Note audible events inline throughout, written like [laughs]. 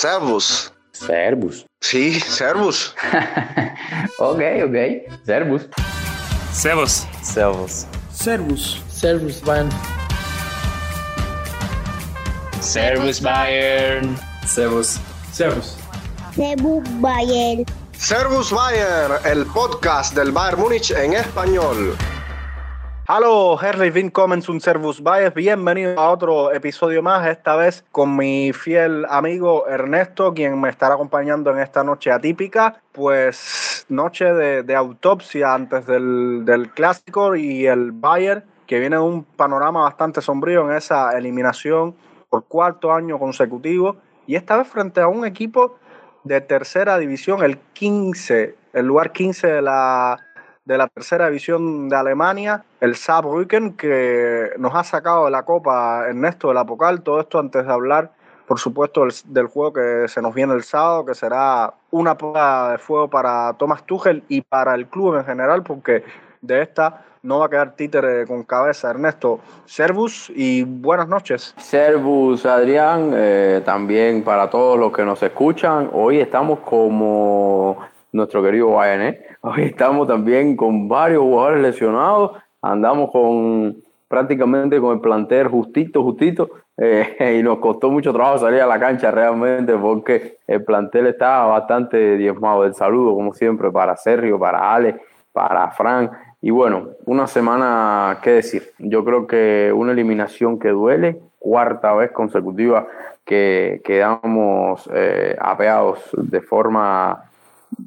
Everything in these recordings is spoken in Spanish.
Servus. Servus. Sí, Servus. [laughs] ok, ok. Servus. Servus. Servus. Servus. Servus, Bayern. Servus, Bayern. Servus. Servus. Servus, Bayern. Servus Bayern, el podcast del Bayern Múnich en español. Hallo, herzlich willkommen zum Servus Bayern. Bienvenido a otro episodio más, esta vez con mi fiel amigo Ernesto, quien me estará acompañando en esta noche atípica. Pues noche de, de autopsia antes del, del clásico y el Bayern, que viene de un panorama bastante sombrío en esa eliminación por cuarto año consecutivo. Y esta vez frente a un equipo de tercera división, el 15, el lugar 15 de la, de la tercera división de Alemania, el Saarbrücken, que nos ha sacado de la Copa Ernesto de la. Todo esto antes de hablar, por supuesto, del, del, juego que se nos viene el sábado, que será una prueba de fuego para Thomas Tuchel y para el club en general, porque de esta no va a quedar títere con cabeza. Ernesto, Servus y buenas noches. Servus, Adrián, eh, también para todos los que nos escuchan. Hoy estamos como nuestro querido Bayern, ¿eh? Hoy estamos también con varios jugadores lesionados. Andamos con prácticamente con el plantel justito, justito. Eh, [laughs] y nos costó mucho trabajo salir a la cancha realmente porque el plantel estaba bastante diezmado. El saludo, como siempre, para Sergio, para Ale, para Fran y bueno, una semana, ¿qué decir? Yo creo que una eliminación que duele, cuarta vez consecutiva que quedamos eh, apeados de forma,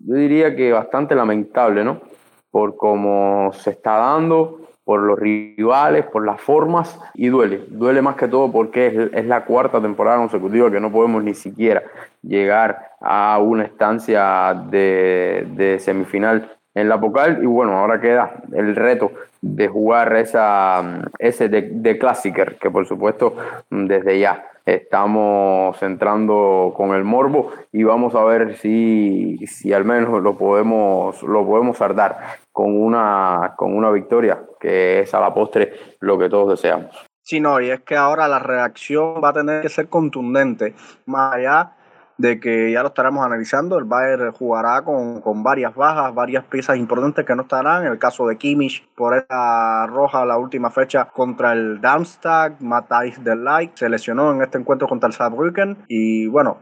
yo diría que bastante lamentable, ¿no? Por cómo se está dando, por los rivales, por las formas, y duele. Duele más que todo porque es, la cuarta temporada consecutiva que no podemos ni siquiera llegar a una estancia de, de semifinal en la Pocal y bueno, ahora queda el reto de jugar esa, ese de, de Classicer, que por supuesto desde ya estamos entrando con el morbo y vamos a ver si, si al menos lo podemos, lo podemos con una, con una victoria, que es a la postre lo que todos deseamos. Sí, no, y es que ahora la reacción va a tener que ser contundente, más allá de que ya lo estaremos analizando. El Bayern jugará con, con, varias bajas, varias piezas importantes que no estarán. En el caso de Kimmich, por esa roja la última fecha contra el Darmstadt, Matthijs de Ligt se lesionó en este encuentro contra el Saarbrücken. Y bueno,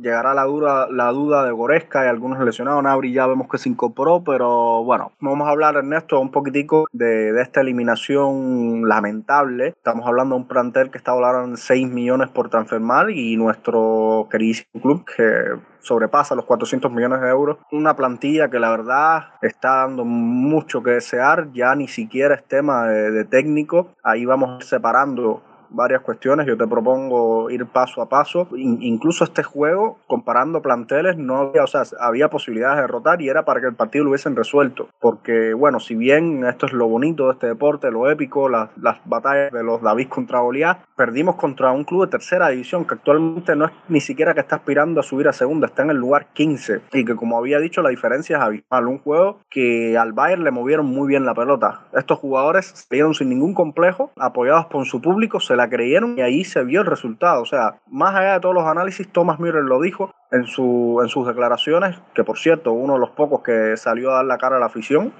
llegará la duda, la duda de Goresca y algunos lesionados. Nabri ya vemos que se incorporó, pero bueno, vamos a hablar, Ernesto, un poquitico de, de esta eliminación lamentable. Estamos hablando de un plantel que está valorado en 6 millones por transfermar y nuestro queridísimo club que sobrepasa los 400 millones de euros. Una plantilla que la verdad está dando mucho que desear, ya ni siquiera es tema de, de técnico. Ahí vamos separando varias cuestiones. Yo te propongo ir paso a paso. incluso este juego, comparando planteles, no había, o sea, había posibilidades de derrotar y era para que el partido lo hubiesen resuelto. Porque, bueno, si bien esto es lo bonito de este deporte, lo épico, las, las batallas de los David contra Goliat, perdimos contra un club de tercera división que actualmente no es ni siquiera que está aspirando a subir a segunda, está en el lugar 15. Y que, como había dicho, la diferencia es abismal. Un juego que al Bayern le movieron muy bien la pelota. Estos jugadores salieron sin ningún complejo, apoyados por su público, se la creyeron y ahí se vio el resultado. O sea, más allá de todos los análisis, Thomas Müller lo dijo en, su, en sus declaraciones, que por cierto, uno de los pocos que salió a dar la cara a la afición,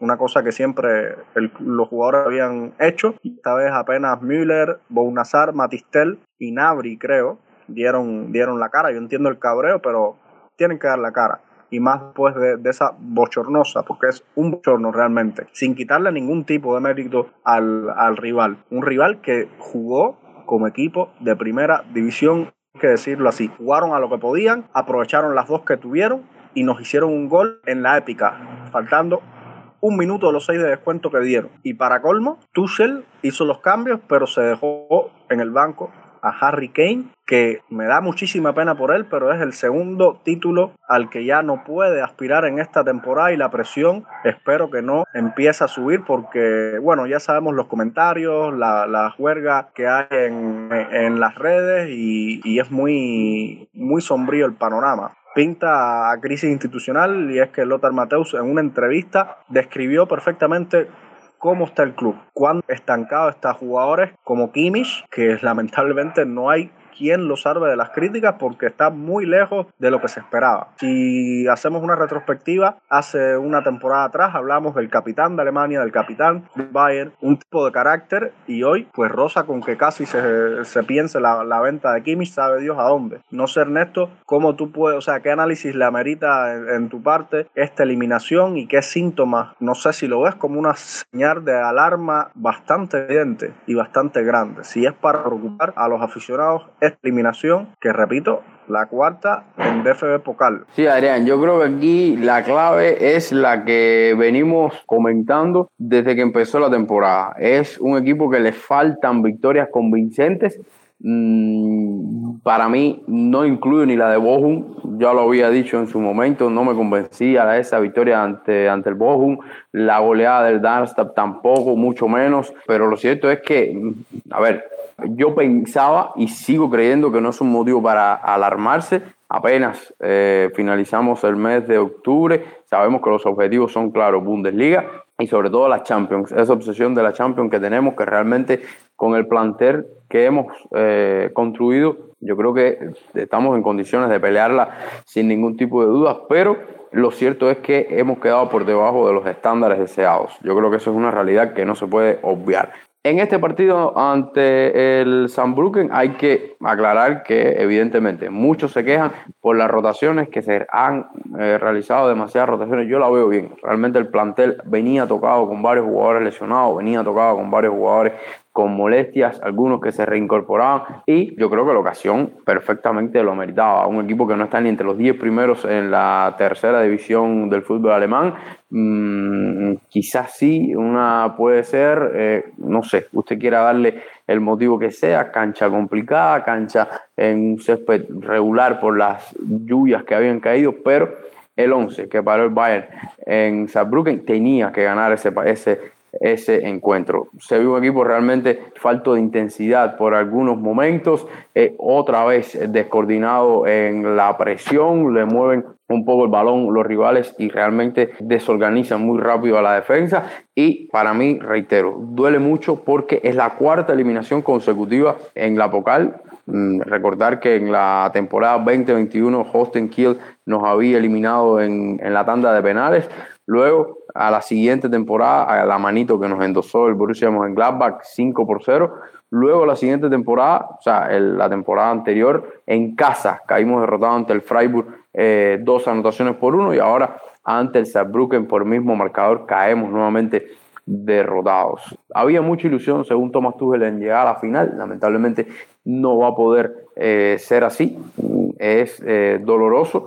una cosa que siempre los jugadores habían hecho. Esta vez apenas Müller, Bounazar, Matistel y Nabri, creo, dieron, dieron la cara. Yo entiendo el cabreo, pero tienen que dar la cara y más de, de, esa bochornosa, porque es un bochorno realmente, sin quitarle ningún tipo de mérito al, al rival. Un rival que jugó como equipo de primera división, hay que decirlo así. Jugaron a lo que podían, aprovecharon las dos que tuvieron y nos hicieron un gol en la épica, faltando un minuto de los seis de descuento que dieron. Y para colmo, Tuchel hizo los cambios, pero se dejó en el banco a Harry Kane, que me da muchísima pena por él, pero es el segundo título al que ya no puede aspirar en esta temporada y la presión espero que no empiece a subir porque, bueno, ya sabemos los comentarios, la, la juerga que hay en, en las redes y, y es muy, muy sombrío el panorama. Pinta a crisis institucional y es que Lothar Mateus en una entrevista describió perfectamente cómo está el club, cuán estancado está jugadores como Kimmich, que lamentablemente no hay quien lo salve de las críticas porque está muy lejos de lo que se esperaba. Si hacemos una retrospectiva, hace una temporada atrás hablamos del capitán de Alemania, del capitán Bayern, un tipo de carácter y hoy pues rosa con que casi se, se piense la, la venta de Kimmich, sabe Dios a dónde. No sé Ernesto, cómo tú puedes, o sea, qué análisis le amerita en, en tu parte esta eliminación y qué síntomas, no sé si lo ves como una señal de alarma bastante evidente y bastante grande. Si es para preocupar a los aficionados esta eliminación, que repito, la cuarta en DFB Pokal. Sí, Adrián, yo creo que aquí la clave es la que venimos comentando desde que empezó la temporada. Es un equipo que le faltan victorias convincentes. Mm, para mí no incluye ni la de Bochum, ya lo había dicho en su momento, no me convencía esa victoria ante, ante el Bochum, la goleada del Darmstadt tampoco, mucho menos, pero lo cierto es que, a ver, yo pensaba y sigo creyendo que no es un motivo para alarmarse. Apenas eh, finalizamos el mes de octubre, sabemos que los objetivos son claros, Bundesliga y sobre todo la Champions, esa obsesión de la Champions que tenemos, que realmente con el plantel que hemos eh, construido, yo creo que estamos en condiciones de pelearla sin ningún tipo de dudas, pero lo cierto es que hemos quedado por debajo de los estándares deseados. Yo creo que eso es una realidad que no se puede obviar. En este partido ante el Saarbrücken hay que aclarar que evidentemente muchos se quejan por las rotaciones que se han eh, realizado demasiadas rotaciones. Yo la veo bien. Realmente el plantel venía tocado con varios jugadores lesionados, venía tocado con varios jugadores con molestias, algunos que se reincorporaban y yo creo que la ocasión perfectamente lo meritaba. Un equipo que no está ni entre los 10 primeros en la tercera división del fútbol alemán, mmm, quizás sí, una puede ser, eh, no sé, usted quiera darle el motivo que sea, cancha complicada, cancha en un césped regular por las lluvias que habían caído, pero el 11 que paró el Bayern en Saarbrücken tenía que ganar ese, ese ese encuentro. Se vio un equipo realmente falto de intensidad por algunos momentos, eh, otra vez descoordinado en la presión, le mueven un poco el balón los rivales y realmente desorganizan muy rápido a la defensa. Y para mí, reitero, duele mucho porque es la cuarta eliminación consecutiva en la Pocal. Mm, recordar que en la temporada 2021 Holstein Kiel nos había eliminado en, en la tanda de penales. Luego, a la siguiente temporada, a la manito que nos endosó el Borussia Mönchengladbach 5 por 0. Luego, la siguiente temporada, o sea, la temporada anterior, en casa, caímos derrotados ante el Freiburg, eh, dos anotaciones por uno, y ahora ante el Saarbrücken por mismo marcador, caemos nuevamente derrotados. Había mucha ilusión, según Thomas Tuchel, en llegar a la final. Lamentablemente no va a poder eh, ser así. Es eh, doloroso,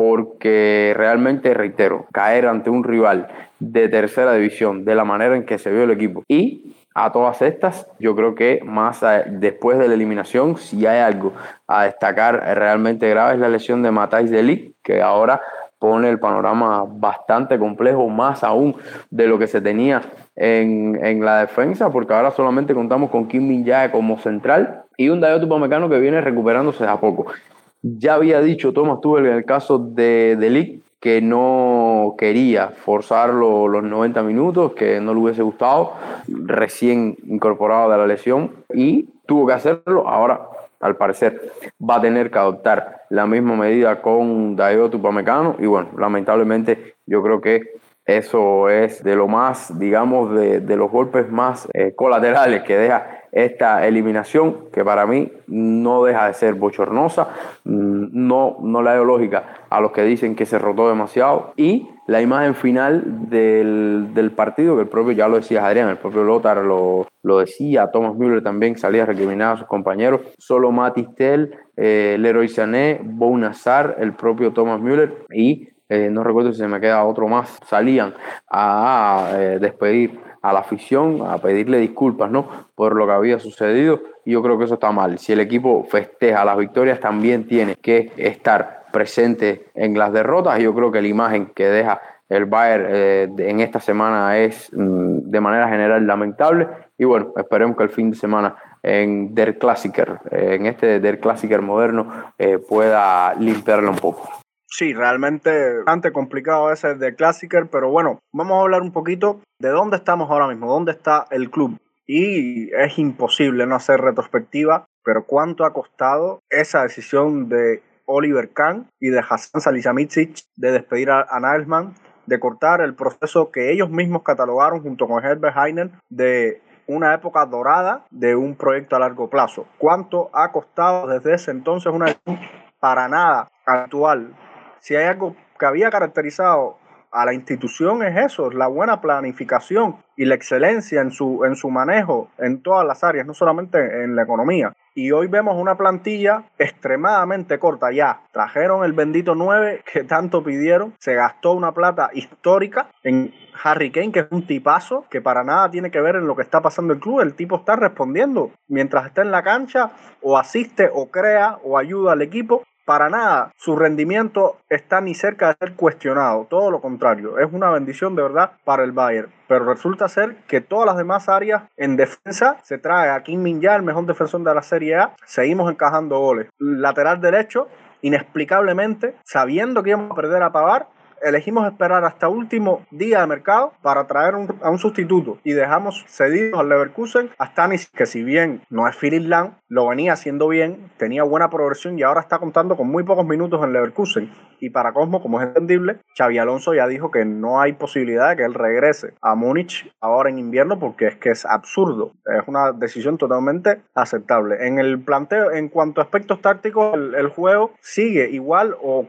porque realmente, reitero, caer ante un rival de tercera división de la manera en que se vio el equipo y a todas estas, yo creo que más después de la eliminación, si hay algo a destacar realmente grave es la lesión de Matais Delic, que ahora pone el panorama bastante complejo, más aún de lo que se tenía en, en la defensa, porque ahora solamente contamos con Kim Min Jae como central y un Dayo Tupamecano que viene recuperándose a poco. Ya había dicho Thomas Tuchel en el caso de, de que no quería forzar los 90 minutos, que no le hubiese gustado, recién incorporado de la lesión, y tuvo que hacerlo. Ahora, al parecer, va a tener que adoptar la misma medida con Dayo Tupamecano, y bueno, lamentablemente yo creo que eso es de lo más, digamos, de, de los golpes más eh, colaterales que deja esta eliminación, que para mí no deja de ser bochornosa, mm, no, no la veo lógica a los que dicen que se rotó demasiado. Y la imagen final del, del partido, que el propio, ya lo decía Adrián, el propio Lothar lo, lo decía, Thomas Müller también salía a recriminar a sus compañeros, solo Matistel, eh, Leroy Sané, Bounazar, el propio Thomas Müller y eh, no recuerdo si se me queda otro más, salían a, eh, despedir a la afición, a pedirle disculpas, ¿no? Por lo que había sucedido. Y yo creo que eso está mal. Si el equipo festeja las victorias, también tiene que estar presente en las derrotas. Y yo creo que la imagen que deja el Bayern eh, en esta semana es mm, de manera general lamentable. Y bueno, esperemos que el fin de semana en Der Klassiker, eh, en este Der Klassiker moderno, eh, pueda limpiarlo un poco. Sí, realmente bastante complicado ese de Classicer, pero bueno, vamos a hablar un poquito de dónde estamos ahora mismo, dónde está el club. Y es imposible no hacer retrospectiva pero cuánto ha costado esa decisión de Oliver Kahn y de Hassan Salihamidzic de despedir a, a Nagelsmann, de cortar el proceso que ellos mismos catalogaron junto con Herbert Heinen de una época dorada de un proyecto a largo plazo. ¿Cuánto ha costado desde ese entonces una para nada actual? Si hay algo que había caracterizado a la institución es eso, es la buena planificación y la excelencia en su, en su manejo en todas las áreas, no solamente en la economía. Y hoy vemos una plantilla extremadamente corta ya. Trajeron el bendito 9 que tanto pidieron. Se gastó una plata histórica en Harry Kane, que es un tipazo, que para nada tiene que ver en lo que está pasando el club. El tipo está respondiendo mientras está en la cancha, o asiste, o crea, o ayuda al equipo para nada su rendimiento está ni cerca de ser cuestionado, todo lo contrario, es una bendición de verdad para el Bayern. Pero resulta ser que todas las demás áreas en defensa se trae a Kim Min el mejor defensor de la Serie A, seguimos encajando goles. Lateral derecho, inexplicablemente, sabiendo que íbamos a perder a Pavar, elegimos esperar hasta último día de mercado para traer a un sustituto y dejamos cedidos al Leverkusen a Stanis, que si bien no es Philip Lang, lo venía haciendo bien, tenía buena progresión y ahora está contando con muy pocos minutos en Leverkusen. Y para Cosmo, como es entendible, Xavi Alonso ya dijo que no hay posibilidad de que él regrese a Múnich ahora en invierno porque es que es absurdo. Es una decisión totalmente aceptable. En el planteo, en cuanto a aspectos tácticos, el, el juego sigue igual o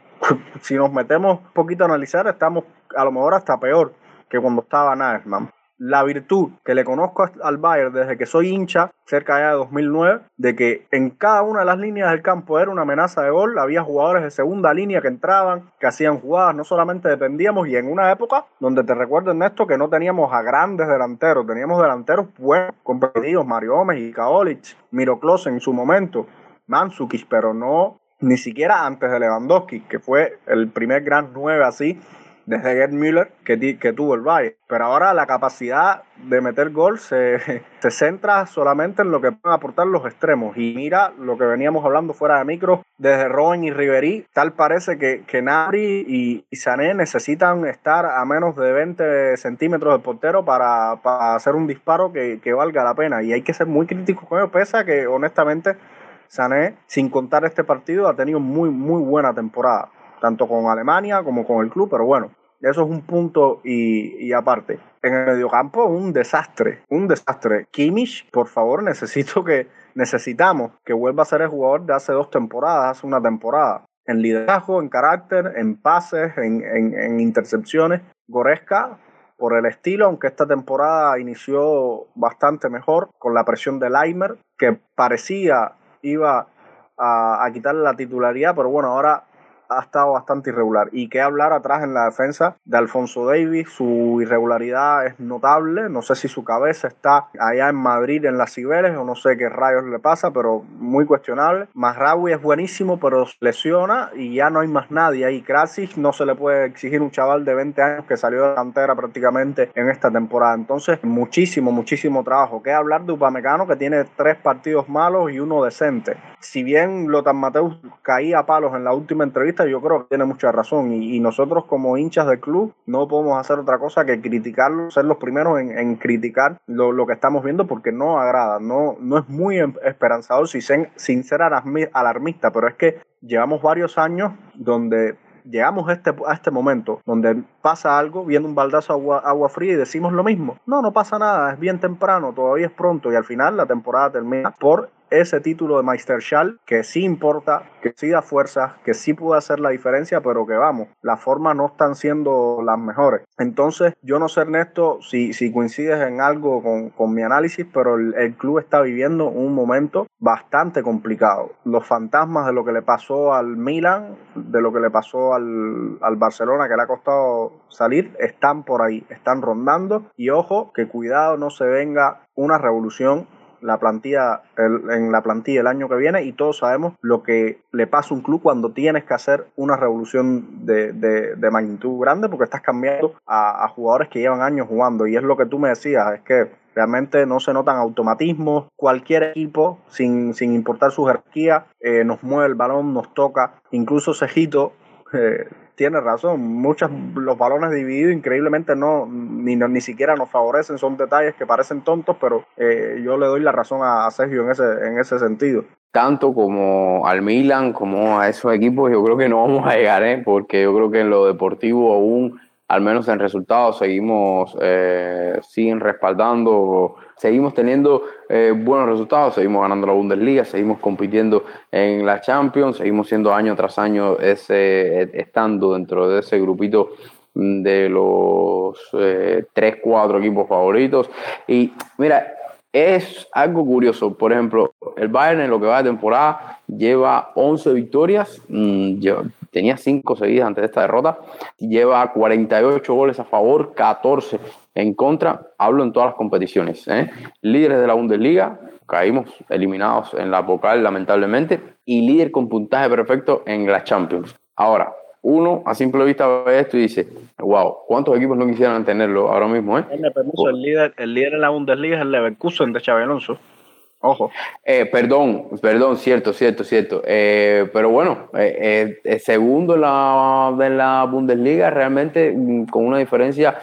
si nos metemos un poquito a analizar, estamos a lo mejor hasta peor que cuando estaba Nagelsmann. La virtud que le conozco al Bayern desde que soy hincha, cerca de 2009, de que en cada una de las líneas del campo era una amenaza de gol, había jugadores de segunda línea que entraban, que hacían jugadas, no solamente dependíamos, y en una época donde te recuerdo, Ernesto, que no teníamos a grandes delanteros, teníamos delanteros buenos, competidos, Mario Gómez y Kaolic, Miro Klose en su momento, Mansukis, pero no ni siquiera antes de Lewandowski, que fue el primer gran 9 así desde Gerd Müller que, que tuvo el Bayern. Pero ahora la capacidad de meter gol se, [laughs] se centra solamente en lo que pueden aportar los extremos. Y mira lo que veníamos hablando fuera de micro, desde Robin y Riverí, tal parece que, que Nabri y, y, Sané necesitan estar a menos de 20 centímetros del portero para, para hacer un disparo que, que valga la pena. Y hay que ser muy críticos con ellos, pese a que honestamente Sané, sin contar este partido, ha tenido muy, muy buena temporada, tanto con Alemania como con el club, pero bueno, eso es un punto y, aparte. En el mediocampo, un desastre, un desastre. Kimmich, por favor, necesito que, necesitamos que vuelva a ser el jugador de hace dos temporadas, hace una temporada. En liderazgo, en carácter, en pases, en, en intercepciones. Goreska, por el estilo, aunque esta temporada inició bastante mejor con la presión de Leimer, que parecía iba a, a quitarle la titularidad, pero bueno, ahora ha estado bastante irregular. Y qué hablar atrás en la defensa de Alfonso Davis, su irregularidad es notable. No sé si su cabeza está allá en Madrid en las Cibeles o no sé qué rayos le pasa, pero muy cuestionable. Masraoui es buenísimo, pero lesiona y ya no hay más nadie ahí. Krasic no se le puede exigir un chaval de 20 años que salió de la cantera prácticamente en esta temporada. Entonces, muchísimo, muchísimo trabajo. ¿Qué hablar de Upamecano que tiene tres partidos malos y uno decente? Si bien Lothar Mateus caía a palos en la última entrevista, yo creo que tiene mucha razón y, nosotros como hinchas del club no podemos hacer otra cosa que criticarlo, ser los primeros en, criticar lo, que estamos viendo porque no agrada, no, no es muy em, esperanzador sin ser, alarmista, pero es que llevamos varios años donde llegamos a este, a este momento donde pasa algo, viendo un baldazo agua, agua fría y decimos lo mismo. No, no pasa nada, es bien temprano, todavía es pronto y al final la temporada termina por ese título de Meisterschall que sí importa, que sí da fuerza, que sí puede hacer la diferencia, pero que vamos, las formas no están siendo las mejores. Entonces, yo no sé, Ernesto, si, si coincides en algo con, mi análisis, pero el, club está viviendo un momento bastante complicado. Los fantasmas de lo que le pasó al Milan, de lo que le pasó al, al Barcelona, que le ha costado salir, están por ahí, están rondando. Y ojo, que cuidado no se venga una revolución la plantilla en la plantilla el año que viene y todos sabemos lo que le pasa a un club cuando tienes que hacer una revolución de, de, magnitud grande porque estás cambiando a, jugadores que llevan años jugando. Y es lo que tú me decías, es que realmente no se notan automatismos, cualquier equipo sin, sin importar su jerarquía eh, nos mueve el balón, nos toca, incluso Cejito eh, tiene razón. Muchos los balones divididos increíblemente no ni, ni siquiera nos favorecen. Son detalles que parecen tontos, pero eh, yo le doy la razón a, Sergio en ese, en ese sentido. Tanto como al Milan, como a esos equipos, yo creo que no vamos a llegar, ¿eh? porque yo creo que en lo deportivo aún, al menos en resultados, seguimos, eh, siguen respaldando seguimos teniendo eh, buenos resultados, seguimos ganando la Bundesliga, seguimos compitiendo en la Champions, seguimos siendo año tras año ese, estando dentro de ese grupito de los eh, 3, 4 equipos favoritos. Y mira, es algo curioso. Por ejemplo, el Bayern en lo que va de temporada lleva 11 victorias, mm, tenía 5 seguidas antes de esta derrota, lleva 48 goles a favor, 14 en contra. Hablo en todas las competiciones. ¿eh? Líderes de la Bundesliga, caímos eliminados en la vocal lamentablemente, y líder con puntaje perfecto en la Champions. Ahora, uno a simple vista ve esto y dice, wow, ¿cuántos equipos no quisieran tenerlo ahora mismo? Eh? el, líder, el en la Bundesliga es el Leverkusen de Xabi Alonso. Ojo. Eh, perdón, perdón, cierto, cierto, cierto. Eh, pero bueno, eh, eh segundo la, de la Bundesliga realmente mm, con una diferencia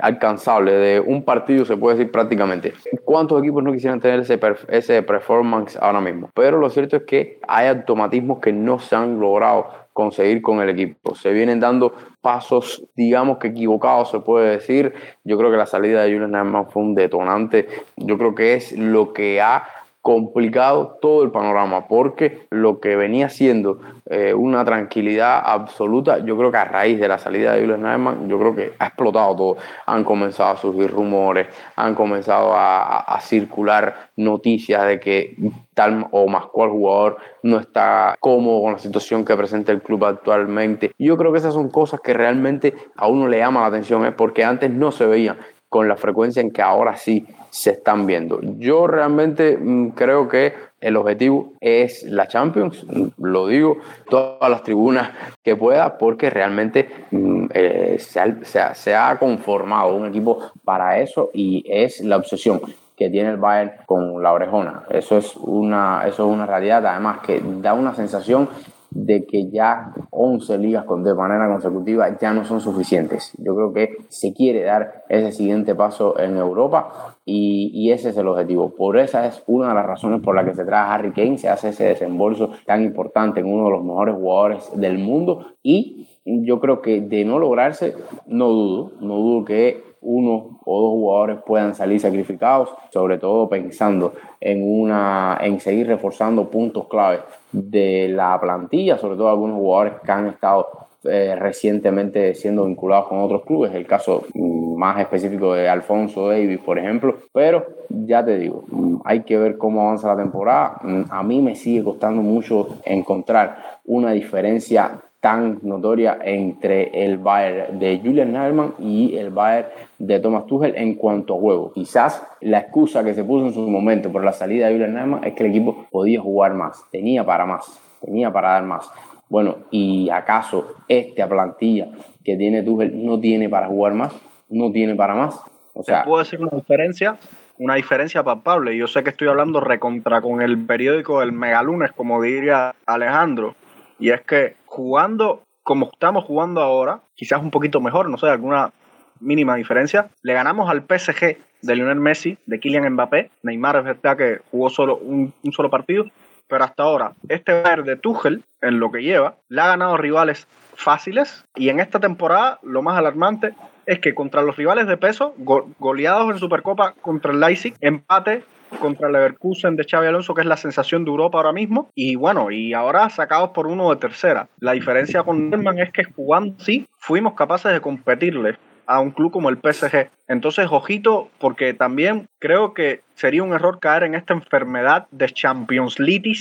alcanzable de un partido, se puede decir prácticamente. ¿Cuántos equipos no quisieran tener ese, ese performance ahora mismo? Pero lo cierto es que hay automatismos que no se han logrado conseguir con el equipo. Se vienen dando pasos, digamos que equivocados, se puede decir. Yo creo que la salida de Julian Nagelsmann fue un detonante. Yo creo que es lo que ha complicado todo el panorama, porque lo que venía siendo eh, una tranquilidad absoluta, yo creo que a raíz de la salida de Julius Nagelsmann, yo creo que ha explotado todo. Han comenzado a surgir rumores, han comenzado a, circular noticias de que tal o más cual jugador no está cómodo con la situación que presenta el club actualmente. Yo creo que esas son cosas que realmente a uno le llama la atención, ¿eh? porque antes no se veían con la frecuencia en que ahora sí se están viendo. Yo realmente mm, creo que el objetivo es la Champions, mm, lo digo, todas las tribunas que pueda, porque realmente mm, eh, se, ha, conformado un equipo para eso y es la obsesión que tiene el Bayern con la orejona. Eso es una, eso es una realidad, además que da una sensación de que ya 11 ligas de manera consecutiva ya no son suficientes. Yo creo que se quiere dar ese siguiente paso en Europa y, ese es el objetivo. Por esa es una de las razones por las que se trae Harry Kane, se hace ese desembolso tan importante en uno de los mejores jugadores del mundo y yo creo que de no lograrse, no dudo, no dudo que uno o dos jugadores puedan salir sacrificados, sobre todo pensando en, una, en seguir reforzando puntos clave de la plantilla, sobre todo algunos jugadores que han estado eh, recientemente siendo vinculados con otros clubes, el caso mm, más específico de Alfonso Davis, por ejemplo, pero ya te digo, mm, hay que ver cómo avanza la temporada. Mm, a mí me sigue costando mucho encontrar una diferencia tan notoria entre el Bayern de Julian Nagelsmann y el Bayern de Thomas Tuchel en cuanto a juego. Quizás la excusa que se puso en su momento por la salida de Julian Nagelsmann es que el equipo podía jugar más, tenía para más, tenía para dar más. Bueno, ¿y acaso esta plantilla que tiene Tuchel no tiene para jugar más? ¿No tiene para más? O sea, puedo decir una diferencia, una diferencia palpable. Yo sé que estoy hablando recontra con el periódico del Megalunes, como diría Alejandro, y es que jugando como estamos jugando ahora, quizás un poquito mejor, no sé, alguna mínima diferencia, le ganamos al PSG de Lionel Messi, de Kylian Mbappé. Neymar es verdad que jugó solo un, solo partido, pero hasta ahora este Bayern de Tuchel, en lo que lleva, le ha ganado rivales fáciles y en esta temporada lo más alarmante es que contra los rivales de peso, goleados en Supercopa contra el Leipzig, empate contra Leverkusen de Xavi Alonso, que es la sensación de Europa ahora mismo. Y bueno, y ahora sacados por uno de tercera. La diferencia con Nerman es que jugando sí, fuimos capaces de competirle a un club como el PSG. Entonces, ojito, porque también creo que sería un error caer en esta enfermedad de Champions League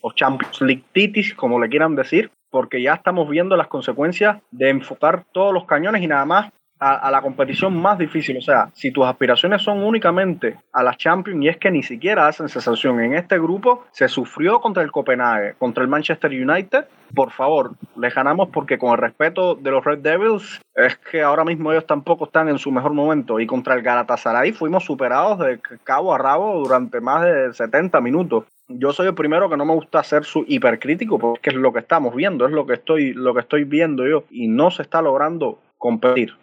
o Champions League como le quieran decir, porque ya estamos viendo las consecuencias de enfocar todos los cañones y nada más a, la competición más difícil. O sea, si tus aspiraciones son únicamente a la Champions y es que ni siquiera hacen sensación en este grupo, se sufrió contra el Copenhague, contra el Manchester United. Por favor, le ganamos porque con el respeto de los Red Devils, es que ahora mismo ellos tampoco están en su mejor momento. Y contra el Galatasaray fuimos superados de cabo a rabo durante más de 70 minutos. yo soy el primero que no me gusta ser su hipercrítico porque es lo que estamos viendo, es lo que estoy, lo que estoy viendo yo y no se está logrando competir.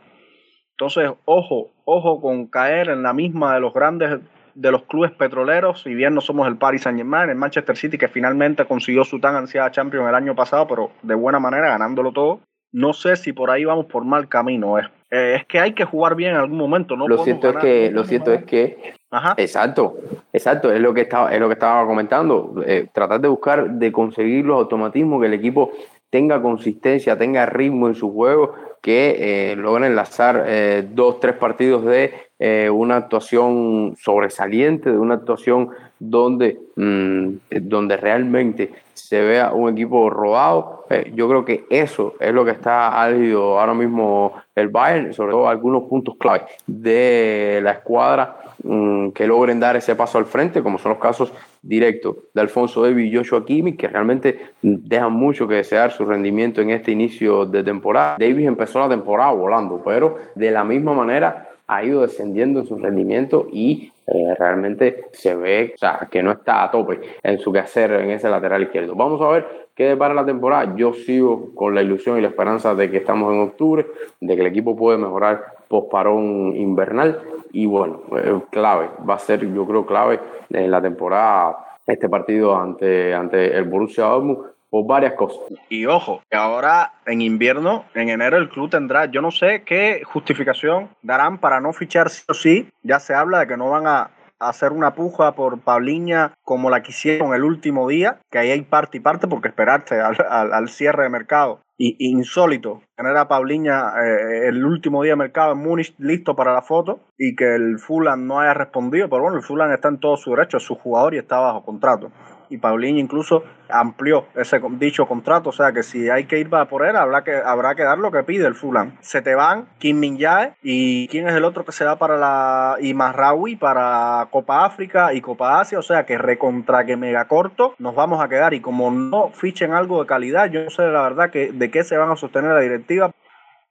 Entonces, ojo, ojo con caer en la misma de los grandes de los clubes petroleros, si bien no somos el Paris Saint Germain, el Manchester City que finalmente consiguió su tan ansiada Champions el año pasado, pero de buena manera ganándolo todo. No sé si por ahí vamos por mal camino. Es, eh, es que hay que jugar bien en algún momento. No lo cierto es que, lo cierto es que, exacto, exacto, es lo que estaba, es lo que estaba comentando. Eh, tratar de buscar, de conseguir los automatismos que el equipo tenga consistencia, tenga ritmo en su juego, que eh, logren enlazar eh, dos, tres partidos de eh, una actuación sobresaliente, de una actuación donde, mm, donde realmente se vea un equipo robado. yo creo que eso es lo que está álgido ahora mismo el Bayern, sobre todo algunos puntos clave de la escuadra mm, que logren dar ese paso al frente, como son los casos directos de Alfonso Davis y Joshua Kimi, que realmente dejan mucho que desear su rendimiento en este inicio de temporada. Davis empezó la temporada volando, pero de la misma manera ha ido descendiendo en su rendimiento y eh, realmente se ve o sea, que no está a tope en su quehacer en ese lateral izquierdo. Vamos a ver qué depara la temporada. Yo sigo con la ilusión y la esperanza de que estamos en octubre, de que el equipo puede mejorar posparón invernal y bueno, eh, clave, va a ser yo creo clave en la temporada este partido ante, ante el Borussia Dortmund por varias cosas. Y ojo, que ahora en invierno, en enero, el club tendrá, yo no sé qué justificación darán para no fichar sí o sí. Ya se habla de que no van a hacer una puja por Pauliña como la que hicieron el último día, que ahí hay parte y parte porque esperarte al, cierre de mercado. Insólito tener a Pauliña eh, el último día de mercado en Múnich listo para la foto y que el Fulham no haya respondido, pero bueno, el Fulham está en todo su derecho, es su jugador y está bajo contrato y Paulinho incluso amplió ese dicho contrato, o sea que si hay que ir por él, habrá que, habrá que dar lo que pide el Fulham. Se te van Kim Min Jae y quién es el otro que se da para la y Marraui para Copa África y Copa Asia, o sea que recontra que mega corto nos vamos a quedar y como no fichen algo de calidad, yo no sé la verdad que de qué se van a sostener la directiva.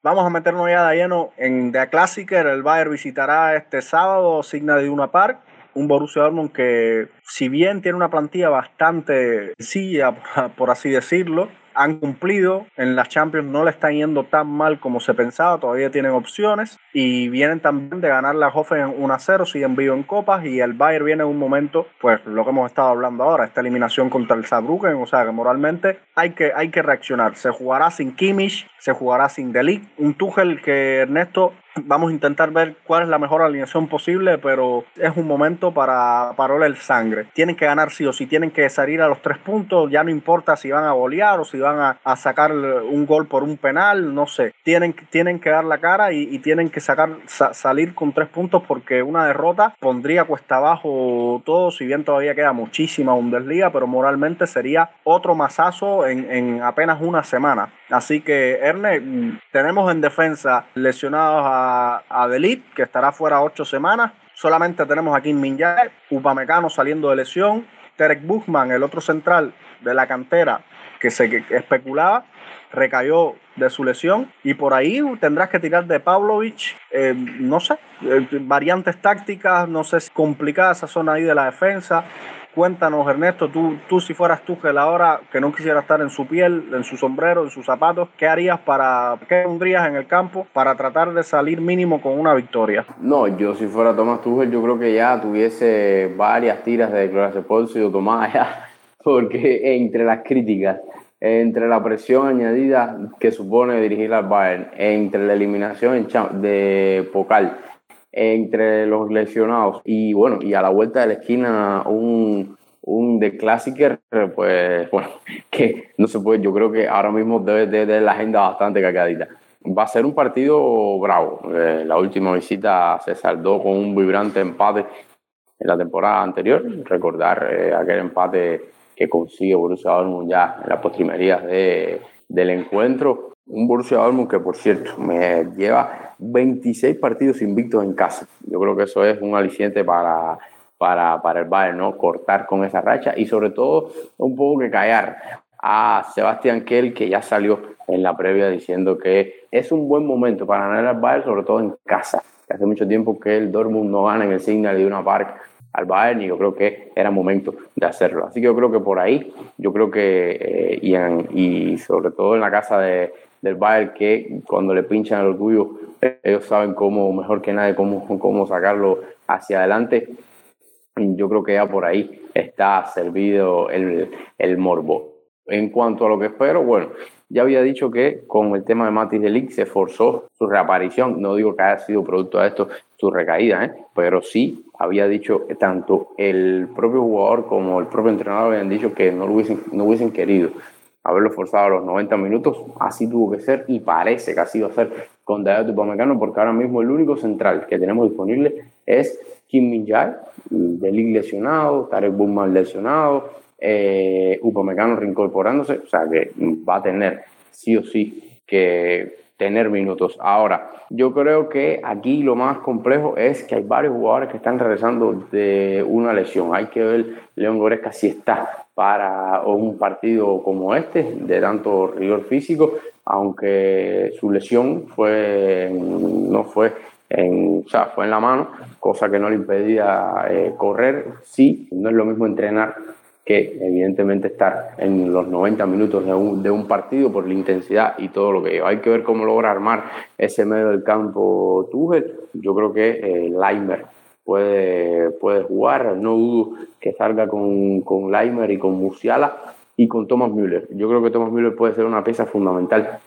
Vamos a meternos ya de lleno en The Classicer. El Bayern visitará este sábado Signa de una Park un Borussia Dortmund que si bien tiene una plantilla bastante sencilla, [laughs] por así decirlo, han cumplido, en las Champions no le están yendo tan mal como se pensaba, todavía tienen opciones y vienen también de ganar la Hoffen 1-0, siguen vivo en copas y el Bayern viene en un momento, pues lo que hemos estado hablando ahora, esta eliminación contra el Saarbrücken, o sea que moralmente hay que, hay que reaccionar, se jugará sin Kimmich, se jugará sin Delic, un Tuchel que Ernesto Vamos a intentar ver cuál es la mejor alineación posible, pero es un momento para parolar el sangre. Tienen que ganar sí o sí, tienen que salir a los tres puntos, ya no importa si van a golear o si van a, sacar un gol por un penal, no sé. Tienen, tienen que dar la cara y, tienen que sacar, salir con tres puntos porque una derrota pondría cuesta abajo todo, si bien todavía queda muchísima Bundesliga, pero moralmente sería otro masazo en, en apenas una semana. Así que, Ernest, tenemos en defensa lesionados a a, que estará fuera ocho semanas. Solamente tenemos aquí Kim Minjae, Upamecano saliendo de lesión, Terek Buchman, el otro central de la cantera que se especulaba, recayó de su lesión y por ahí tendrás que tirar de Pavlovich, eh, no sé, eh, variantes tácticas, no sé, complicada esa zona ahí de la defensa. Cuéntanos, Ernesto, tú, tú si fueras tú que la hora que no quisiera estar en su piel, en su sombrero, en sus zapatos, ¿qué harías para, qué pondrías en el campo para tratar de salir mínimo con una victoria? No, yo si fuera Tomás Tuchel, yo creo que ya tuviese varias tiras de declararse por o Tomás [laughs] ya, porque entre las críticas entre la presión añadida que supone dirigir al Bayern, entre la eliminación de Pocal entre los lesionados y bueno, y a la vuelta de la esquina un, un de Classicer, pues bueno, [laughs] que no se puede, yo creo que ahora mismo debe de, la agenda bastante cacadita. Va a ser un partido bravo. Eh, la última visita se saldó con un vibrante empate en la temporada anterior. Recordar eh, aquel empate que consigue Borussia Dortmund ya en las postrimerías de, del encuentro. Un Borussia Dortmund que, por cierto, me lleva 26 partidos invictos en casa. Yo creo que eso es un aliciente para, para, para el Bayern, ¿no? Cortar con esa racha y sobre todo un poco que callar a Sebastián Kell, que ya salió en la previa diciendo que es un buen momento para ganar al Bayern, sobre todo en casa. Hace mucho tiempo que el Dortmund no gana en el Signal de una Park al Bayern y yo creo que era momento de hacerlo. Así que yo creo que por ahí, yo creo que, eh, y, y, sobre todo en la casa de, del Bayern, que cuando le pinchan el orgullo, ellos saben cómo, mejor que nadie, cómo, cómo sacarlo hacia adelante. Yo creo que ya por ahí está servido el, el morbo. En cuanto a lo que espero, bueno, ya había dicho que con el tema de Matis Delic se forzó su reaparición. No digo que haya sido producto de esto su recaída, ¿eh? pero sí había dicho que tanto el propio jugador como el propio entrenador habían dicho que no, lo hubiesen, no hubiesen querido haberlo forzado a los 90 minutos. Así tuvo que ser y parece que así va a ser con David Upamecano porque ahora mismo el único central que tenemos disponible es Kim Min-jae, Delic lesionado, Tarek Burman lesionado, eh, Upamecano reincorporándose, o sea que va a tener sí o sí que tener minutos. Ahora, yo creo que aquí lo más complejo es que hay varios jugadores que están regresando de una lesión. Hay que ver León Goresca si está para un partido como este, de tanto rigor físico, aunque su lesión fue no fue en, o sea, fue en la mano, cosa que no le impedía eh, correr. Sí, no es lo mismo entrenar que evidentemente estar en los 90 minutos de un, de un partido por la intensidad y todo lo que. Hay que ver cómo logra armar ese medio del campo Tuchel. Yo creo que eh, Leimer puede, puede jugar, no dudo que salga con, con Leimer y con Musiala y con Thomas Müller. Yo creo que Thomas Müller puede ser una pieza fundamental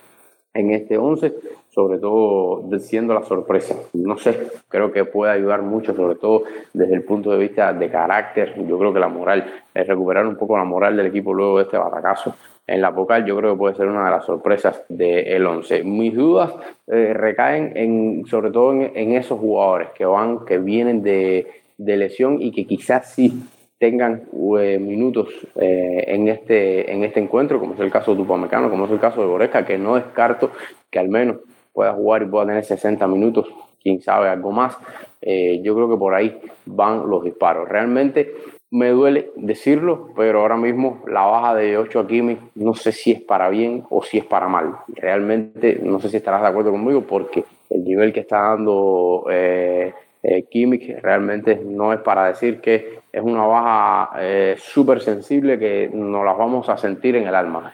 en este 11, sobre todo siendo la sorpresa. No sé, creo que puede ayudar mucho, sobre todo desde el punto de vista de carácter. Yo creo que la moral, es recuperar un poco la moral del equipo luego de este batacazo en la vocal, yo creo que puede ser una de las sorpresas del 11. Mis dudas eh, recaen en, sobre todo en, esos jugadores que van, que vienen de, de lesión y que quizás sí tengan eh, minutos eh, en, este, en este encuentro, como es el caso de Tupamecano, como es el caso de Boresca, que no descarto que al menos pueda jugar y pueda tener 60 minutos, quién sabe, algo más. Eh, yo creo que por ahí van los disparos. Realmente me duele decirlo, pero ahora mismo la baja de 8 a Kimi no sé si es para bien o si es para mal. Realmente no sé si estarás de acuerdo conmigo porque el nivel que está dando eh, Kimmich realmente no es para decir que es una baja eh, súper sensible que nos las vamos a sentir en el alma.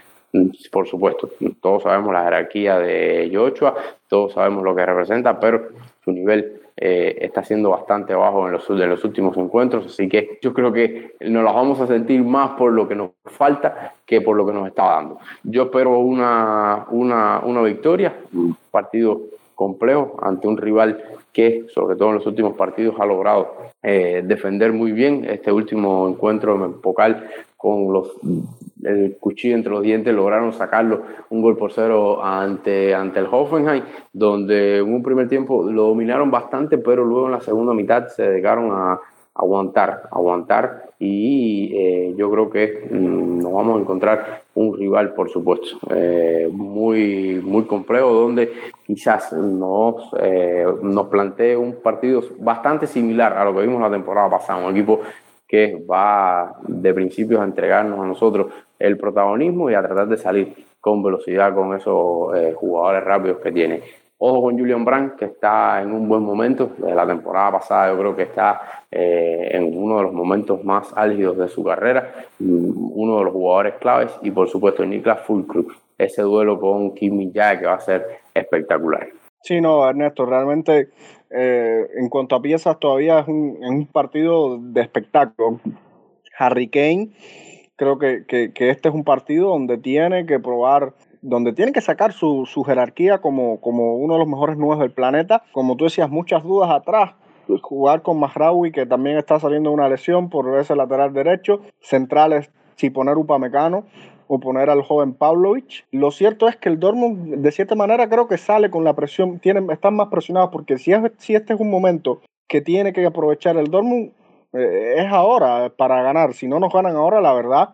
Por supuesto, todos sabemos la jerarquía de Joshua, todos sabemos lo que representa, pero su nivel eh, está siendo bastante bajo en los, los últimos encuentros, así que yo creo que nos las vamos a sentir más por lo que nos falta que por lo que nos está dando. Yo espero una, una, una victoria, un partido complejo ante un rival que, sobre todo en los últimos partidos, ha logrado eh, defender muy bien. Este último encuentro en Pocal con los el cuchillo entre los dientes lograron sacarlo un gol por cero ante, ante el Hoffenheim, donde en un primer tiempo lo dominaron bastante, pero luego en la segunda mitad se dedicaron a, aguantar, aguantar y eh, yo creo que mm, nos vamos a encontrar un rival, por supuesto, eh, muy, muy complejo, donde quizás nos, eh, nos plantee un partido bastante similar a lo que vimos la temporada pasada, un equipo que va de principios a entregarnos a nosotros el protagonismo y a tratar de salir con velocidad con esos jugadores rápidos que tiene. Ojo con Julian Brandt, que está en un buen momento. De la temporada pasada yo creo que está eh, en uno de los momentos más álgidos de su carrera, mm, uno de los jugadores claves y por supuesto Niklas Fulkrug, ese duelo con Kim Jae que va a ser espectacular. Sí, no, Ernesto, realmente eh, en cuanto a piezas todavía es un, partido de espectáculo. Harry Kane, creo que, que este es un partido donde tiene que probar donde tiene que sacar su, jerarquía como, como uno de los mejores nuevos del planeta. Como tú decías, muchas dudas atrás. Jugar con Mahraoui, que también está saliendo una lesión por ese lateral derecho. Centrales, si poner Upamecano o poner al joven Pavlovich. Lo cierto es que el Dortmund, de cierta manera, creo que sale con la presión, tienen, están más presionados porque si, es, si este es un momento que tiene que aprovechar el Dortmund, eh, es ahora para ganar. Si no nos ganan ahora, la verdad,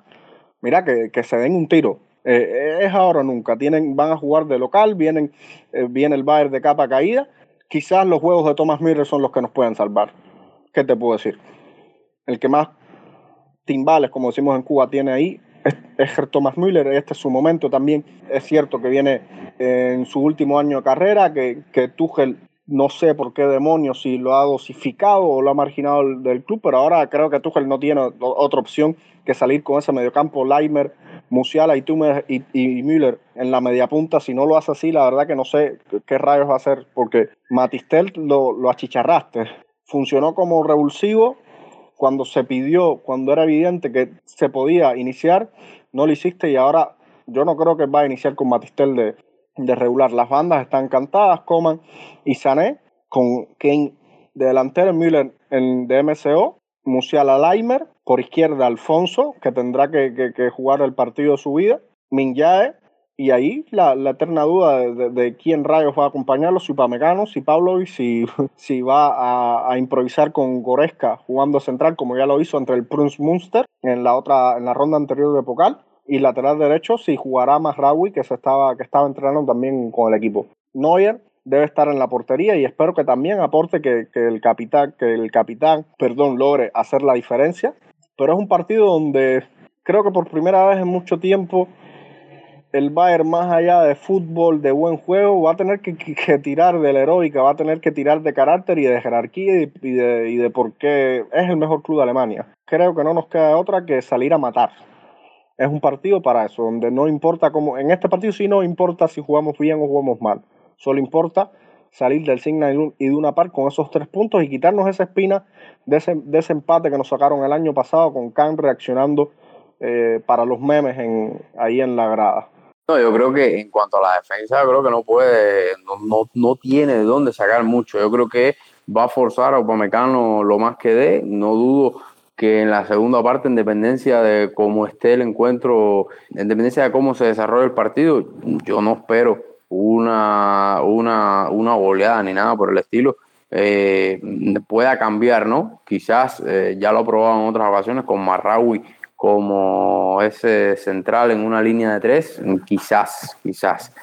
mira, que, que se den un tiro. Eh, es ahora o nunca. Tienen, van a jugar de local, vienen, eh, viene el Bayern de capa caída. Quizás los juegos de Thomas Miller son los que nos pueden salvar. ¿Qué te puedo decir? El que más timbales, como decimos en Cuba, tiene ahí es, es Thomas Müller. Este es su momento también. Es cierto que viene en su último año de carrera, que, que Tuchel no sé por qué demonios, si lo ha dosificado o lo ha marginado del, club, pero ahora creo que Tuchel no tiene otra opción que salir con ese mediocampo Leimer, Musiala y Tumer y, y Müller en la media punta. Si no lo hace así, la verdad que no sé qué rayos va a hacer, porque Matistel lo, lo achicharraste. Funcionó como revulsivo cuando se pidió, cuando era evidente que se podía iniciar, no lo hiciste y ahora yo no creo que va a iniciar con Matistel de, de regular. Las bandas están cantadas, Coman y Sané, con Kane de delantero, Müller en, de MCO, Musiala Leimer, por izquierda Alfonso, que tendrá que, que, jugar el partido de su vida, Minjae, y ahí la, la eterna duda de, de, quién rayos va a acompañarlo, si Pamecano, si Pavlovic, si, [laughs] si va a, a, improvisar con Goreska jugando central, como ya lo hizo entre el Prince Munster en la otra, en la ronda anterior de Pocal, y lateral derecho si jugará Masraoui, que se estaba, que estaba entrenando también con el equipo. Neuer debe estar en la portería y espero que también aporte que, que, el capitán, que el capitán, perdón, logre hacer la diferencia. Pero es un partido donde creo que por primera vez en mucho tiempo el Bayern, más allá de fútbol, de buen juego, va a tener que, tirar de la heroica, va a tener que tirar de carácter y de jerarquía y, y, de, y de por qué es el mejor club de Alemania. Creo que no nos queda otra que salir a matar. Es un partido para eso, donde no importa cómo. En este partido sí no importa si jugamos bien o jugamos mal. Solo importa salir del Signa y de una par con esos tres puntos y quitarnos esa espina de ese, de ese empate que nos sacaron el año pasado con Khan reaccionando eh, para los memes en, ahí en la grada. No, yo creo que en cuanto a la defensa, creo que no puede, no, no, no tiene de dónde sacar mucho. Yo creo que va a forzar a Upamecano lo más que dé. No dudo que en la segunda parte, en dependencia de cómo esté el encuentro, en dependencia de cómo se desarrolle el partido, yo no espero una, una, una goleada ni nada por el estilo. Eh, pueda cambiar, ¿no? Quizás eh, ya lo ha probado en otras ocasiones con Marraui como ese central en una línea de tres, quizás, quizás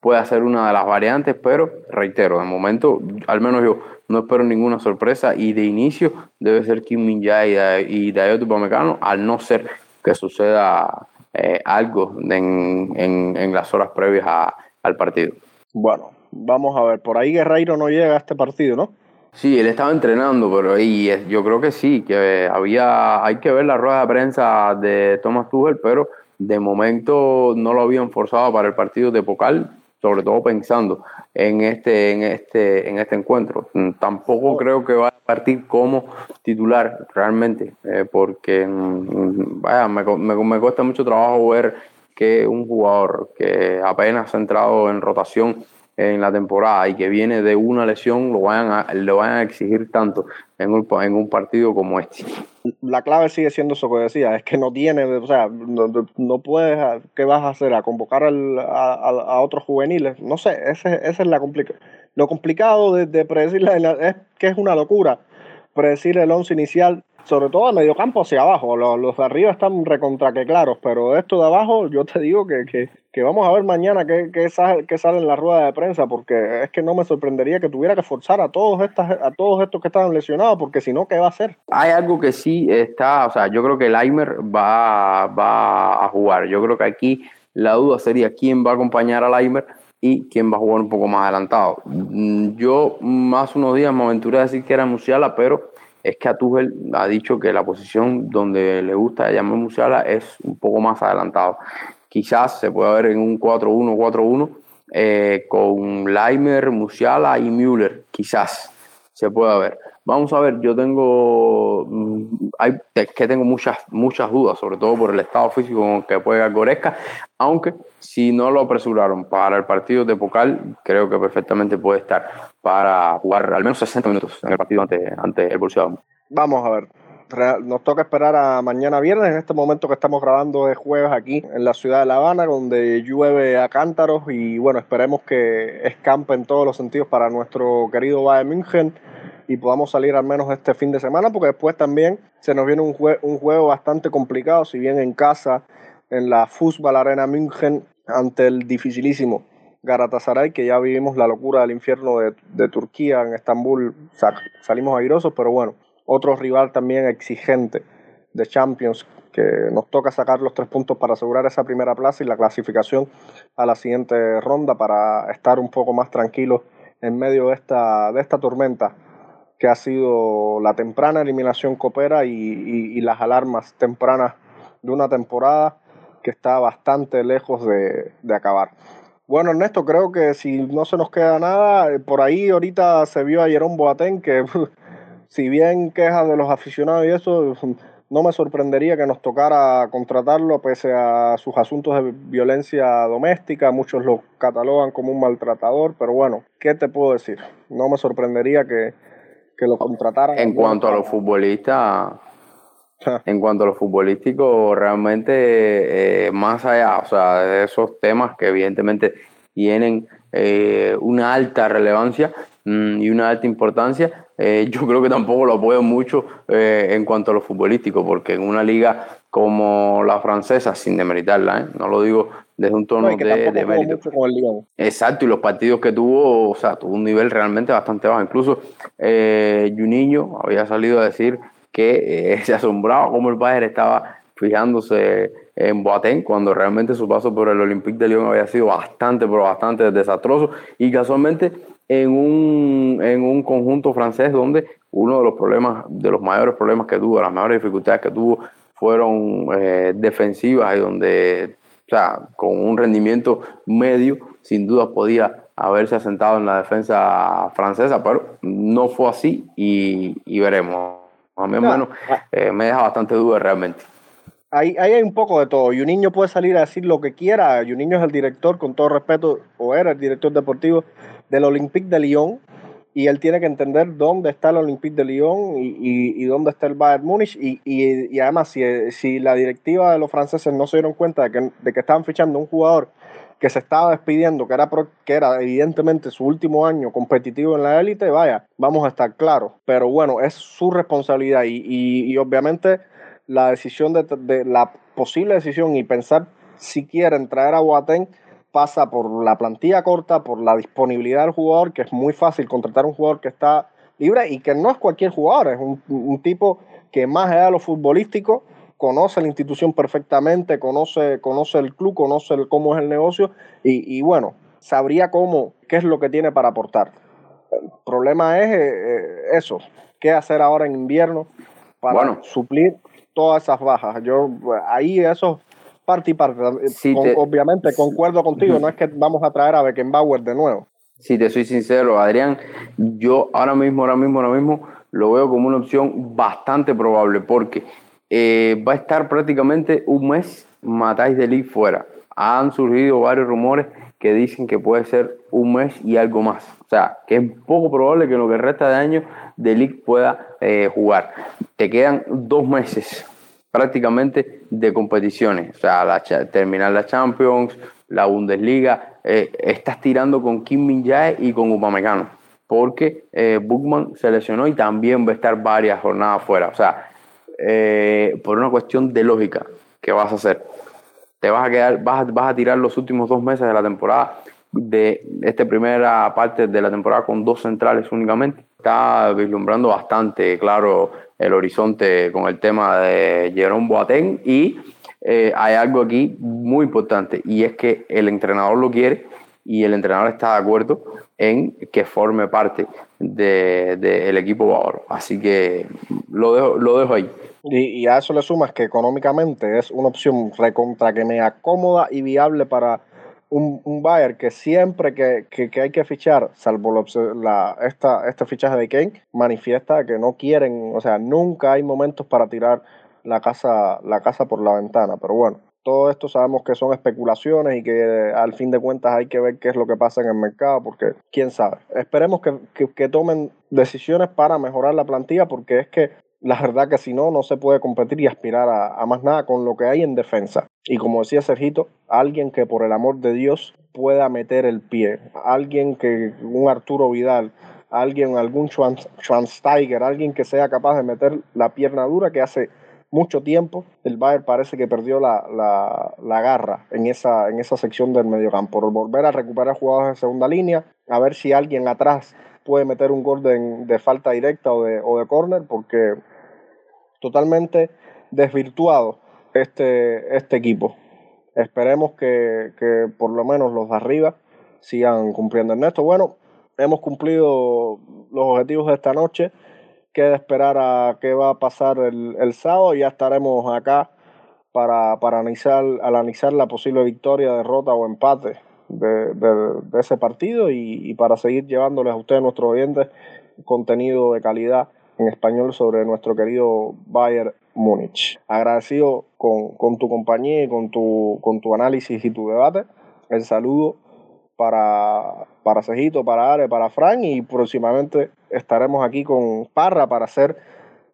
pueda ser una de las variantes, pero reitero, de momento, al menos yo no espero ninguna sorpresa y de inicio debe ser Kim Min Jae y Dayot Upamecano, al no ser que suceda eh, algo en, en, en, las horas previas a, al partido. Bueno, vamos a ver, por ahí Guerreiro no llega a este partido, ¿no? Sí, él estaba entrenando, pero y yo creo que sí, que había, hay que ver la rueda de prensa de Thomas Tuchel, pero de momento no lo habían forzado para el partido de Pocal, sobre todo pensando en este, en este, en este encuentro. Tampoco creo que vaya a partir como titular realmente, eh, porque vaya, me, me, me cuesta mucho trabajo ver que un jugador que apenas ha entrado en rotación en la temporada y que viene de una lesión lo vayan a, lo vayan a exigir tanto en un, en un partido como este. La clave sigue siendo eso que decía, es que no tiene, o sea, no, no puedes, ¿qué vas a hacer? ¿A convocar al, a, a, otros juveniles? No sé, ese, es la complica lo complicado de, de predecir es que es una locura predecir el once inicial sobre todo de medio campo hacia abajo. Los, los, de arriba están recontra que claros, pero esto de abajo, yo te digo que, que, que vamos a ver mañana qué, qué, sale, qué sale en la rueda de prensa, porque es que no me sorprendería que tuviera que forzar a todos, estas, a todos estos que están lesionados, porque si no, ¿qué va a hacer? Hay algo que sí está, o sea, yo creo que Laimer va, va a jugar. Yo creo que aquí la duda sería quién va a acompañar a Laimer y quién va a jugar un poco más adelantado. Yo más unos días me aventuré a decir que era Musiala, pero es que a Tuchel ha dicho que la posición donde le gusta llamar Musiala es un poco más adelantado. Quizás se pueda ver en un 4-1, 4-1 eh, con Leimer, Musiala y Müller. Quizás se pueda ver. Vamos a ver, yo tengo, mm, hay, es que tengo muchas, muchas dudas, sobre todo por el estado físico con que juega Goresca, aunque si no lo apresuraron para el partido de Pocal, creo que perfectamente puede estar para jugar al menos 60 minutos en el partido ante, ante el Borussia Vamos a ver, nos toca esperar a mañana viernes, en este momento que estamos grabando de jueves aquí en la ciudad de La Habana, donde llueve a cántaros y bueno, esperemos que escampe en todos los sentidos para nuestro querido Bayern München y podamos salir al menos este fin de semana, porque después también se nos viene un, jue un juego bastante complicado, si bien en casa, en la Fútbol Arena München, ante el dificilísimo Galatasaray, que ya vivimos la locura del infierno de, de Turquía, en Estambul, sal salimos airosos, pero bueno, otro rival también exigente de Champions, que nos toca sacar los tres puntos para asegurar esa primera plaza y la clasificación a la siguiente ronda para estar un poco más tranquilos en medio de esta, de esta tormenta que ha sido la temprana eliminación copera y, y, las alarmas tempranas de una temporada que está bastante lejos de, de, acabar. Bueno, Ernesto, creo que si no se nos queda nada, por ahí ahorita se vio a Jerón Boateng que si bien quejas de los aficionados y eso, no me sorprendería que nos tocara contratarlo pese a sus asuntos de violencia doméstica. Muchos lo catalogan como un maltratador, pero bueno, ¿qué te puedo decir? No me sorprendería que, que lo contrataran. En cuanto a los futbolistas, [laughs] en cuanto a lo futbolístico, realmente eh, más allá, o sea, de esos temas que evidentemente tienen eh, una alta relevancia mmm, y una alta importancia, eh, yo creo que tampoco lo apoyo mucho eh, en cuanto a lo futbolístico, porque en una liga como la francesa, sin demeritarla, no lo digo desde un tono no, de, de mérito. Exacto, y los partidos que tuvo, o sea, tuvo un nivel realmente bastante bajo. Incluso eh, Juninho había salido a decir que [laughs] se asombraba cómo el Bayern estaba fijándose en Boateng cuando realmente su paso por el Olympique de Lyon había sido bastante, pero bastante desastroso y casualmente en un, en un conjunto francés donde uno de los problemas, de los mayores problemas que tuvo, las mayores dificultades que tuvo fueron eh, defensivas y donde, o sea, con un rendimiento medio, sin duda podía haberse asentado en la defensa francesa, pero no fue así y, y veremos. A mí, menos, eh, me deja bastante duda realmente ahí, ahí hay un poco de todo. Y un niño puede salir a decir lo que quiera. Y un niño es el director, con todo respeto, o era el director deportivo del Olympique de Lyon. Y él tiene que entender dónde está el Olympique de Lyon y, y, y dónde está el Bayern Múnich. Y, y, además, si, si, la directiva de los franceses no se dieron cuenta de que, de que estaban fichando un jugador que se estaba despidiendo, que era, que era evidentemente su último año competitivo en la élite, vaya, vamos a estar claros. Pero bueno, es su responsabilidad y, y, obviamente la decisión de, de, la posible decisión y pensar si quieren traer a Boateng pasa por la plantilla corta, por la disponibilidad del jugador, que es muy fácil contratar un jugador que está libre y que no es cualquier jugador, es un, un tipo que más allá de lo futbolístico conoce la institución perfectamente, conoce, conoce el club, conoce el, cómo es el negocio y, y, bueno, sabría cómo, qué es lo que tiene para aportar. El problema es eh, eso, qué hacer ahora en invierno para bueno. suplir todas esas bajas. Yo ahí eso parte y parte. Sí, Con, te... Obviamente concuerdo contigo, no es que vamos a traer a Beckenbauer de nuevo. Si te soy sincero, Adrián, yo ahora mismo, ahora mismo, ahora mismo lo veo como una opción bastante probable porque eh, va a estar prácticamente un mes Matáis de Lee fuera. Han surgido varios rumores que dicen que puede ser un mes y algo más. O sea, que es poco probable que en lo que resta de año de League pueda eh, jugar. Te quedan dos meses prácticamente de competiciones. O sea, la, terminar la Champions, la Bundesliga. Eh, estás tirando con Kim Min Jae y con Upamecano. Porque eh, Bookman se lesionó y también va a estar varias jornadas fuera. O sea, eh, por una cuestión de lógica, ¿qué vas a hacer? Te vas a quedar, vas, vas a tirar los últimos dos meses de la temporada de esta primera parte de la temporada con dos centrales únicamente. Está vislumbrando bastante claro el horizonte con el tema de Jerome Boateng y eh, hay algo aquí muy importante y es que el entrenador lo quiere y el entrenador está de acuerdo en que forme parte del de, de equipo bávaro. Así que lo dejo, lo dejo ahí. Y, y, a eso le sumas que económicamente es una opción recontra que me acomoda y viable para un, un que siempre que, que, hay que fichar, salvo la, esta, este fichaje de Kane, manifiesta que no quieren, o sea, nunca hay momentos para tirar la casa, la casa por la ventana. Pero bueno, todo esto sabemos que son especulaciones y que al fin de cuentas hay que ver qué es lo que pasa en el mercado, porque quién sabe. Esperemos que, que tomen decisiones para mejorar la plantilla, porque es que la verdad que si no, no se puede competir y aspirar a, a, más nada con lo que hay en defensa. Y como decía Sergito, alguien que por el amor de Dios pueda meter el pie, alguien que, un Arturo Vidal, alguien, algún Schwansteiger, alguien que sea capaz de meter la pierna dura que hace mucho tiempo el Bayern parece que perdió la, la, la garra en esa, en esa sección del mediocampo. Por volver a recuperar jugadores de segunda línea, a ver si alguien atrás puede meter un gol de, de falta directa o de, o de córner, porque totalmente desvirtuado este, este equipo. Esperemos que, que, por lo menos los de arriba sigan cumpliendo. Ernesto, bueno, hemos cumplido los objetivos de esta noche. Queda esperar a qué va a pasar el, el sábado. Ya estaremos acá para, para analizar, analizar la posible victoria, derrota o empate de, de, ese partido y, y, para seguir llevándoles a ustedes, nuestros oyentes, contenido de calidad en español sobre nuestro querido Bayern Múnich. Agradecido con, con, tu compañía y con tu, con tu análisis y tu debate. El saludo para, para Cejito, para Are, para Fran y próximamente estaremos aquí con Parra para hacer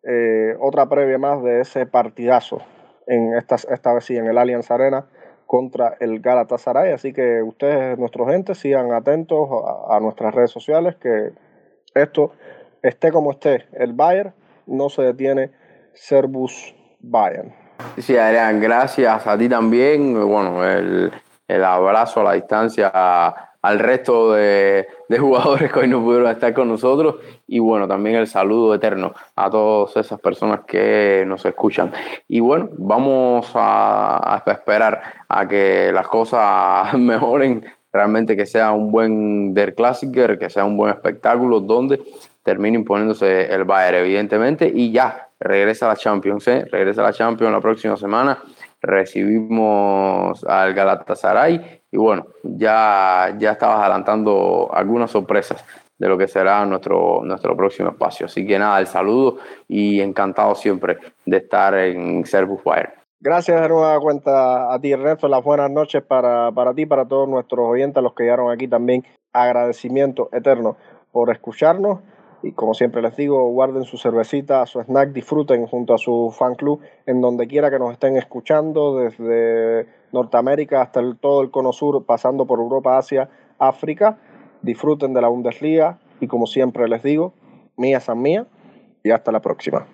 eh, otra previa más de ese partidazo en esta, esta vez sí en el Allianz Arena contra el Galatasaray. Así que ustedes, nuestros gente, sigan atentos a, a nuestras redes sociales que esto esté como esté, el Bayern no se detiene, Servus Bayern. Sí, Adrián, gracias a ti también. Bueno, el, el abrazo a la distancia al resto de, de, jugadores que hoy no pudieron estar con nosotros y bueno, también el saludo eterno a todas esas personas que nos escuchan. Y bueno, vamos a, a esperar a que las cosas [laughs] mejoren realmente que sea un buen Der Klassiker, que sea un buen espectáculo donde termine imponiéndose el Bayern, evidentemente, y ya regresa a la Champions, ¿eh? regresa a la Champions la próxima semana, recibimos al Galatasaray y bueno, ya, ya estabas adelantando algunas sorpresas de lo que será nuestro, nuestro próximo espacio. Así que nada, el saludo y encantado siempre de estar en Servus Bayern. Gracias de nueva cuenta a ti, Ernesto. Las buenas noches para, para ti, para todos nuestros oyentes, los que llegaron aquí también. Agradecimiento eterno por escucharnos. Y como siempre les digo, guarden su cervecita, su snack, disfruten junto a su fan club en donde quiera que nos estén escuchando, desde Norteamérica hasta todo el cono sur, pasando por Europa, Asia, África. Disfruten de la Bundesliga y como siempre les digo, mía san mía y hasta la próxima.